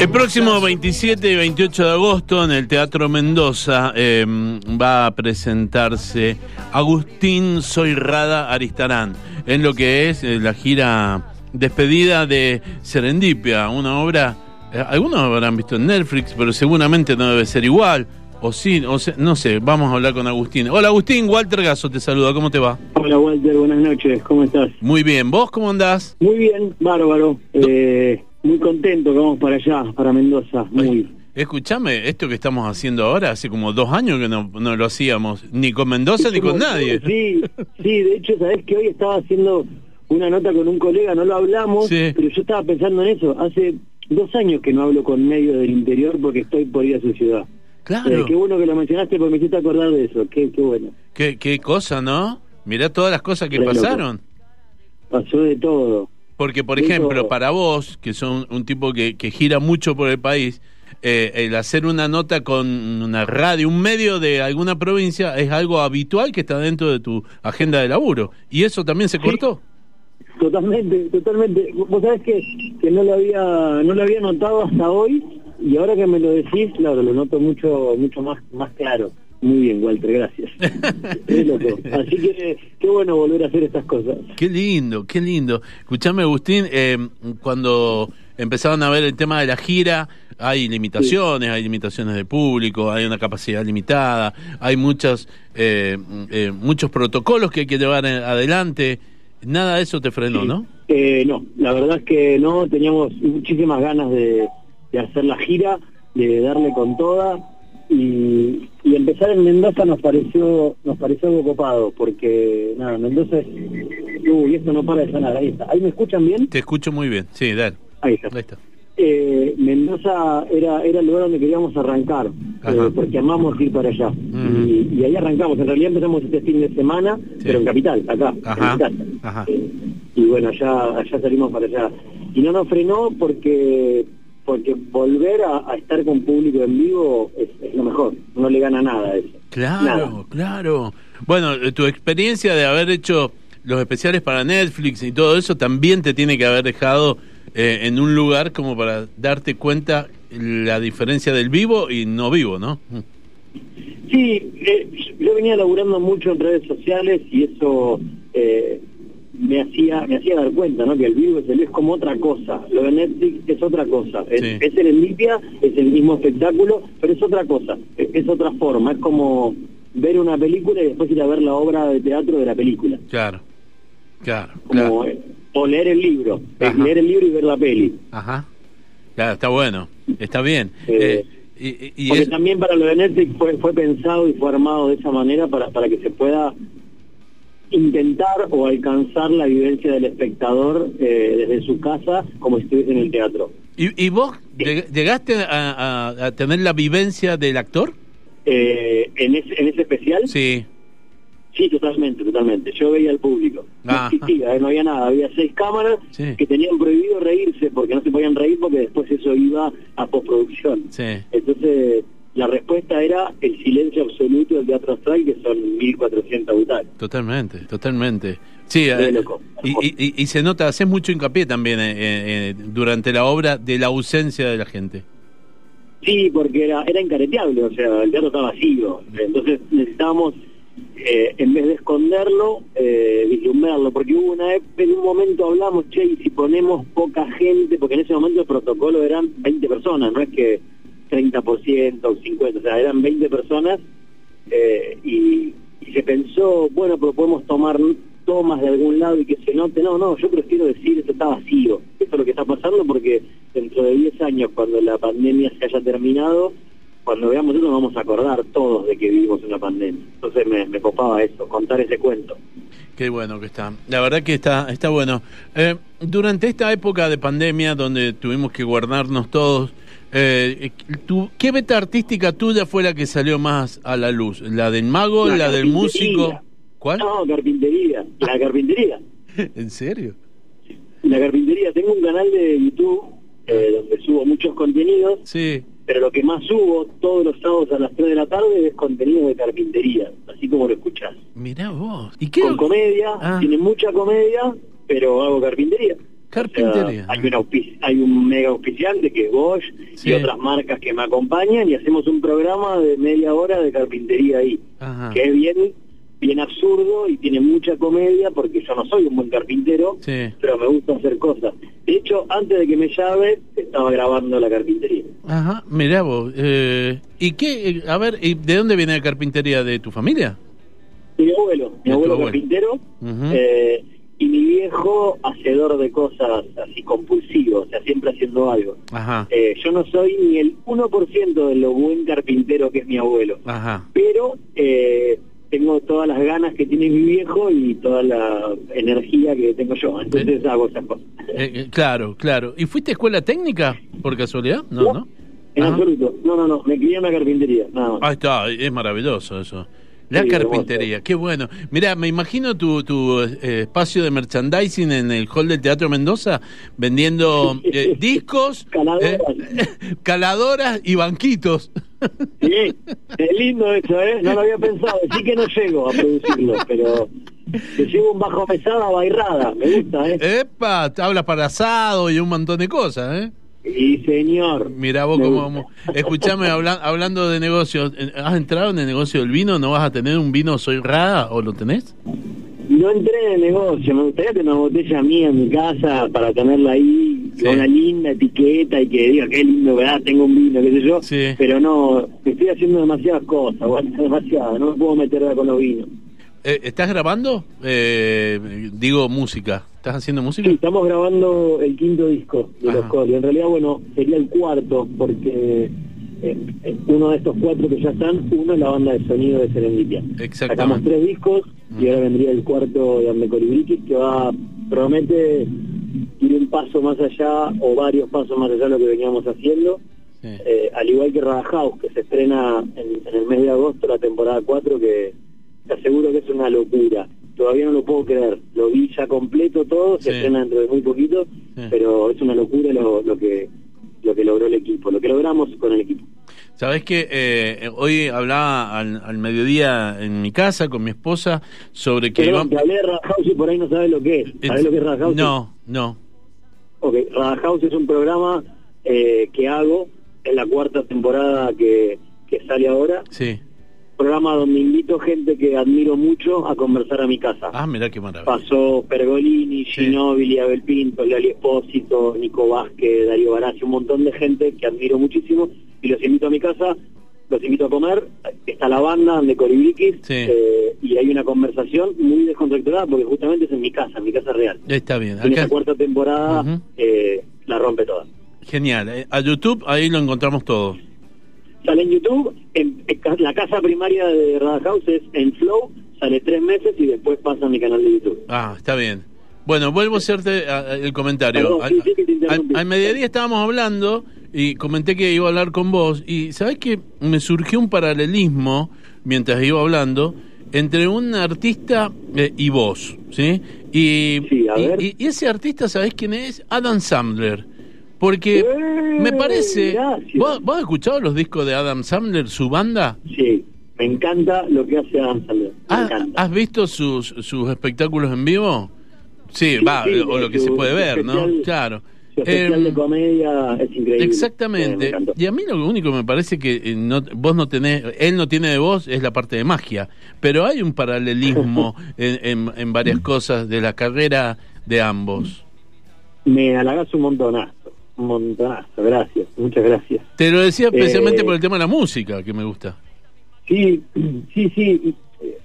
El próximo 27 y 28 de agosto en el Teatro Mendoza eh, va a presentarse Agustín Soyrrada Aristarán en lo que es eh, la gira despedida de Serendipia, una obra, eh, algunos habrán visto en Netflix, pero seguramente no debe ser igual. O sí, o se- no sé, vamos a hablar con Agustín. Hola Agustín, Walter Gaso te saluda, ¿cómo te va? Hola Walter, buenas noches, ¿cómo estás? Muy bien, ¿vos cómo andás? Muy bien, bárbaro. Eh, muy contento que vamos para allá, para Mendoza. Muy. Escúchame, esto que estamos haciendo ahora, hace como dos años que no, no lo hacíamos, ni con Mendoza ni con nadie. Sí, sí, de hecho, sabés que hoy estaba haciendo una nota con un colega, no lo hablamos, Sí. pero yo estaba pensando en eso. Hace dos años que no hablo con medios del interior porque estoy por ir a su ciudad. Claro. Eh, qué bueno que lo mencionaste porque me hiciste acordar de eso. Qué, qué bueno. Qué, qué cosa, ¿no? Mirá todas las cosas que Re loco. pasaron. Pasó de todo. Porque, por ejemplo, para vos, que son un tipo que, que gira mucho por el país, eh, el hacer una nota con una radio, un medio de alguna provincia, es algo habitual que está dentro de tu agenda de laburo. Y eso también se cortó. Totalmente, totalmente. Vos sabés que, que no lo había no lo había notado hasta hoy y ahora que me lo decís, claro, lo noto mucho mucho más más claro. Muy bien, Walter, gracias. Qué loco. Así que qué bueno volver a hacer estas cosas. Qué lindo, qué lindo. Escuchame, Agustín, eh, cuando empezaron a ver el tema de la gira, hay limitaciones, hay limitaciones de público, hay una capacidad limitada, hay muchos, eh, eh, muchos protocolos que hay que llevar en- adelante. Nada de eso te frenó, Sí. ¿no? Eh, no, la verdad es que no, teníamos muchísimas ganas de, de hacer la gira, de darle con toda y, y empezar en Mendoza nos pareció nos pareció algo copado porque nada, Mendoza es... Uy, esto no para de sonar, ahí está. ¿Ahí me escuchan bien? Te escucho muy bien. Sí, dale. Ahí está. Ahí está. Eh, Mendoza era, era el lugar donde queríamos arrancar, eh, porque amamos ir para allá. Y, y ahí arrancamos. En realidad empezamos este fin de semana, Sí. pero en Capital, acá, Ajá, en casa. ajá. Eh, y bueno, allá, allá salimos para allá. Y no nos frenó porque porque volver a, a estar con público en vivo es, es lo mejor. No le gana nada a eso. Claro, Nada. claro. Bueno, eh, tu experiencia de haber hecho los especiales para Netflix y todo eso también te tiene que haber dejado eh, en un lugar como para darte cuenta la diferencia del vivo y no vivo, ¿no? Sí, eh, yo venía laburando mucho en redes sociales y eso eh, me hacía me hacía dar cuenta, ¿no? Que el vivo es, el- es como otra cosa. Lo de Netflix es otra cosa. Es, Sí. es Serendipia, es el mismo espectáculo, pero es otra cosa. Es, es otra forma. Es como ver una película y después ir a ver la obra de teatro de la película. Claro, claro, Como, claro. o leer el libro. Es leer el libro y ver la peli. Ajá. Claro, está bueno, está bien. Eh, Eh, y, y- y Porque también para lo de Netflix fue, fue pensado y fue armado de esa manera para, para que se pueda intentar o alcanzar la vivencia del espectador eh, desde su casa como si estuviese en el teatro. ¿y, y vos lleg- llegaste a, a- a tener la vivencia del actor? Eh, en, ese, en ese especial, sí. Sí. totalmente, totalmente. Yo veía al público. No existía, eh, no había nada. Había seis cámaras Sí. que tenían prohibido reírse porque no se podían reír porque después eso iba a postproducción. Sí. Entonces, la respuesta era el silencio absoluto del Teatro Astral, que son 1.400 butacas. Totalmente, totalmente. Sí, eh, loco. y, y- y se nota, haces mucho hincapié también eh, eh, durante la obra de la ausencia de la gente. Sí, porque era, era incareteable, o sea, el teatro estaba vacío. Entonces necesitábamos, eh, en vez de esconderlo, eh, vislumbrarlo, porque hubo una en un momento hablamos, che, y si ponemos poca gente, porque en ese momento el protocolo eran 20 personas, no es que 30% o 50%, o sea, eran 20 personas, eh, y, y se pensó, bueno, pero podemos tomar tomas de algún lado y que se note. No, no, yo prefiero decir, esto está vacío. Esto es lo que está pasando porque dentro de 10 años, cuando la pandemia se haya terminado, cuando veamos eso nos vamos a acordar todos de que vivimos una pandemia. Entonces me, me copaba eso, contar ese cuento. Qué bueno que está. La verdad que está, está bueno. Eh, durante esta época de pandemia, donde tuvimos que guardarnos todos, eh, tu- ¿qué beta artística tuya fue la que salió más a la luz? ¿La del mago, la, La del músico? ¿Cuál? No, carpintería, la carpintería. ¿En serio? La carpintería, tengo un canal de YouTube eh, donde subo muchos contenidos Sí. Pero lo que más subo todos los sábados a las 3 de la tarde es contenido de carpintería, así como lo escuchás. Mirá vos. ¿Y qué? Con comedia, Ah. tiene mucha comedia, pero hago carpintería. Carpintería. hay, un hay un mega auspiciante que es Bosch Sí. y otras marcas que me acompañan y hacemos un programa de media hora de carpintería ahí, Ajá. que es bien, bien absurdo y tiene mucha comedia porque yo no soy un buen carpintero, Sí. pero me gusta hacer cosas. De hecho, antes de que me llame, estaba grabando la carpintería. Ajá, mirá vos. Eh, ¿Y qué? eh, A ver, ¿y ¿de dónde viene la carpintería? ¿De tu familia? Mi abuelo, mi abuelo abuelo. carpintero, eh, y mi viejo hacedor de cosas así compulsivo, o sea, siempre haciendo algo. Ajá, Eh, yo no soy ni el 1% de lo buen carpintero que es mi abuelo, ajá. pero eh, tengo todas las ganas que tiene mi viejo y toda la energía que tengo yo, entonces hago esas cosas. Eh, eh, claro, claro. ¿Y fuiste a escuela técnica por casualidad? No, ¿no? En Ajá. absoluto, no, no, no, me crié en la carpintería, nada más. Ahí está, es maravilloso eso. La Sí, carpintería, qué bueno. Mira, me imagino tu, tu eh, espacio de merchandising en el hall del Teatro Mendoza vendiendo eh, discos, Caladoras. eh, caladoras y banquitos. Sí, es lindo eso, ¿eh? No lo había pensado. Sí que no llego a producirlo, pero te llevo un bajo mesada bairrada. Me gusta, ¿eh? Epa, tablas para asado y un montón de cosas, ¿eh? Y señor. Mira vos cómo. Escuchame, habla- hablando de negocios, eh, ¿has entrado en el negocio del vino? ¿No vas a tener un vino Soy Rada o lo tenés? No entré en el negocio. Me gustaría tener una botella mía en mi casa para tenerla ahí Sí. con una linda etiqueta y que diga qué lindo, ¿verdad? Tengo un vino, qué sé yo. Sí. Pero no, estoy haciendo demasiadas cosas, demasiado. No me puedo meter con los vinos. Eh, ¿Estás grabando? Eh, digo, música. ¿Estás haciendo música? Sí, estamos grabando el quinto disco de Ajá. los Coli. En realidad, bueno, sería el cuarto, porque eh, eh, uno de estos cuatro que ya están, uno es la banda de sonido de Serendipia. Exactamente. Sacamos tres discos y ahora vendría el cuarto de Ande Colibriquis, que va, promete ir un paso más allá o varios pasos más allá de lo que veníamos haciendo. Sí. Eh, al igual que Rada House, que se estrena en, en el mes de agosto, la temporada 4, que te aseguro que es una locura. Todavía no lo puedo creer. Lo vi ya completo todo, se Sí. estrena dentro de muy poquito, Sí. pero es una locura lo, lo que lo que logró el equipo, lo que logramos con el equipo. Sabés que eh, hoy hablaba al, al mediodía en mi casa con mi esposa sobre que Perdón, iban- te hablé de Rada House y por ahí no sabes lo que es. ¿Sabes lo que es Rada House? No, no. Ok, Rada House es un programa eh, que hago en la cuarta temporada que, que sale ahora. Sí. Programa donde invito gente que admiro mucho a conversar a mi casa. Ah, mirá qué maravilla. Pasó Pergolini, Sí. Ginóbili, Abel Pinto, Lali Espósito, Nico Vázquez, Darío Barassi, un montón de gente que admiro muchísimo y los invito a mi casa, los invito a comer, está la banda de Coribriquis Sí. eh, y hay una conversación muy descontracturada porque justamente es en mi casa, en mi casa real. Está bien. En Acá- esta cuarta temporada eh, la rompe toda. Genial. Eh, A YouTube ahí lo encontramos todo. Sale en YouTube, en, la casa primaria de Rada House es en Flow, sale tres meses y después pasa a mi canal de YouTube. Ah, está bien. Bueno, vuelvo a hacerte a- a- el comentario. Perdón, al, sí, sí, mediodía estábamos hablando y comenté que iba a hablar con vos y sabés que me surgió un paralelismo mientras iba hablando entre un artista eh, y vos, ¿sí? Y, Sí, a ver. y- y ese artista, ¿sabés quién es? Adam Sandler. Porque ¡Eh! me parece... Gracias. ¿vos, ¿Vos has escuchado los discos de Adam Sandler, su banda? Sí, me encanta lo que hace Adam Sandler. ¿Has, encanta. has visto sus, sus espectáculos en vivo? Sí, Sí, va, sí, o lo que su- se puede ver, ¿no? especial- Claro. Su especial Em, de comedia es increíble. Eh, me Exactamente. Y a mí lo único que me parece que eh, no, vos no tenés, él no tiene de vos es la parte de magia, pero hay un paralelismo en, en- en varias cosas de la carrera de ambos. Me halagas un montonazo, un montonazo, gracias, muchas gracias. Te lo decía especialmente Eh, por el tema de la música, que me gusta. Sí, sí, sí. eh,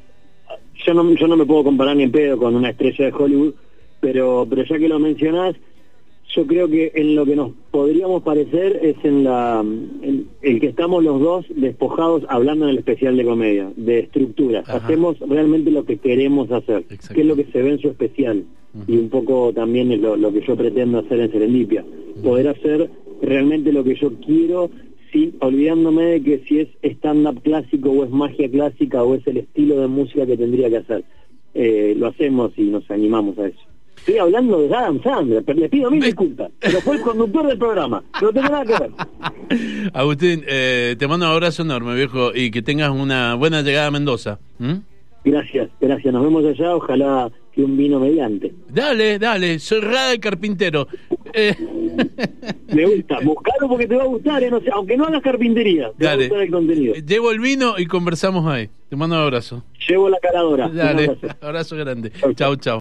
Yo no, yo no me puedo comparar ni en pedo con una estrella de Hollywood, pero, pero ya que lo mencionás, yo creo que en lo que nos podríamos parecer es en la en el que estamos los dos despojados hablando en el especial de comedia, de estructura. Ajá. Hacemos realmente lo que queremos hacer, que es lo que se ve en su especial. Y un poco también es lo, lo que yo pretendo hacer en Serendipia. Poder hacer realmente lo que yo quiero sin olvidándome de que si es stand-up clásico o es magia clásica o es el estilo de música que tendría que hacer. Eh, lo hacemos y nos animamos a eso. Estoy hablando de Adam Sandler, pero le pido mil disculpas, pero fue el conductor del programa, no tengo nada que ver. Agustín, eh, te mando un abrazo enorme, viejo, y que tengas una buena llegada a Mendoza. ¿Mm? Gracias. Gracias, nos vemos allá, ojalá que un vino mediante. Dale, dale, soy Rada el Carpintero. Eh. Me gusta, buscalo porque te va a gustar, eh, no sé, aunque no hagas carpintería, te va a Dale. gustar el contenido. Llevo el vino y conversamos ahí. Te mando un abrazo. Llevo la caladora. Dale, abrazo. abrazo grande. Chau, chau.